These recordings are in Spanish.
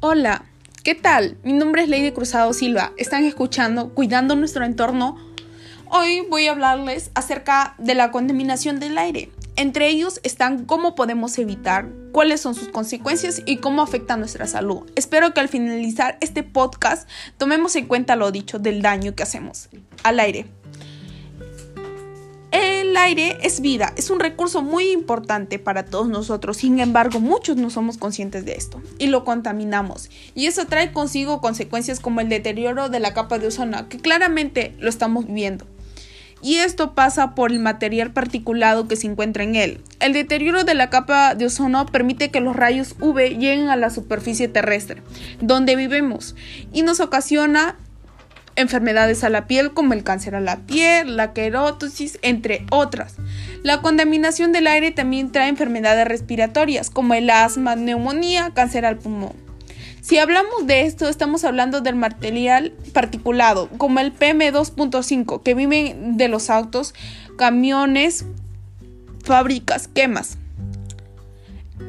Hola, ¿qué tal? Mi nombre es Lady Cruzado Silva. Están escuchando Cuidando nuestro entorno. Hoy voy a hablarles acerca de la contaminación del aire. Entre ellos están cómo podemos evitar, cuáles son sus consecuencias y cómo afecta nuestra salud. Espero que al finalizar este podcast tomemos en cuenta lo dicho del daño que hacemos al aire. Aire es vida, es un recurso muy importante para todos nosotros, sin embargo muchos no somos conscientes de esto y lo contaminamos y eso trae consigo consecuencias como el deterioro de la capa de ozono, que claramente lo estamos viviendo. Y esto pasa por el material particulado que se encuentra en él. El deterioro de la capa de ozono permite que los rayos UV lleguen a la superficie terrestre, donde vivimos, y nos ocasiona enfermedades a la piel como el cáncer a la piel, la querotosis, entre otras. La contaminación del aire también trae enfermedades respiratorias como el asma, neumonía, cáncer al pulmón. Si hablamos de esto, estamos hablando del material particulado, como el PM2.5, que vive de los autos, camiones, fábricas, quemas.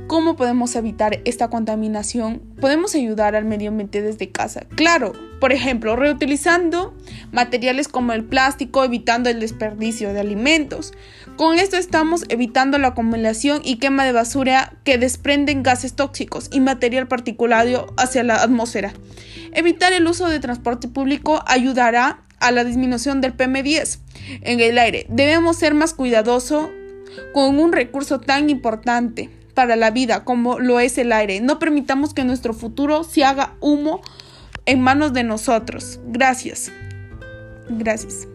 ¿Cómo podemos evitar esta contaminación? Podemos ayudar al medio ambiente desde casa. Claro, por ejemplo, reutilizando materiales como el plástico, evitando el desperdicio de alimentos. Con esto estamos evitando la acumulación y quema de basura que desprenden gases tóxicos y material particulado hacia la atmósfera. Evitar el uso de transporte público ayudará a la disminución del PM10 en el aire. Debemos ser más cuidadosos con un recurso tan importante para la vida como lo es el aire. No permitamos que nuestro futuro se haga humo en manos de nosotros. Gracias. Gracias.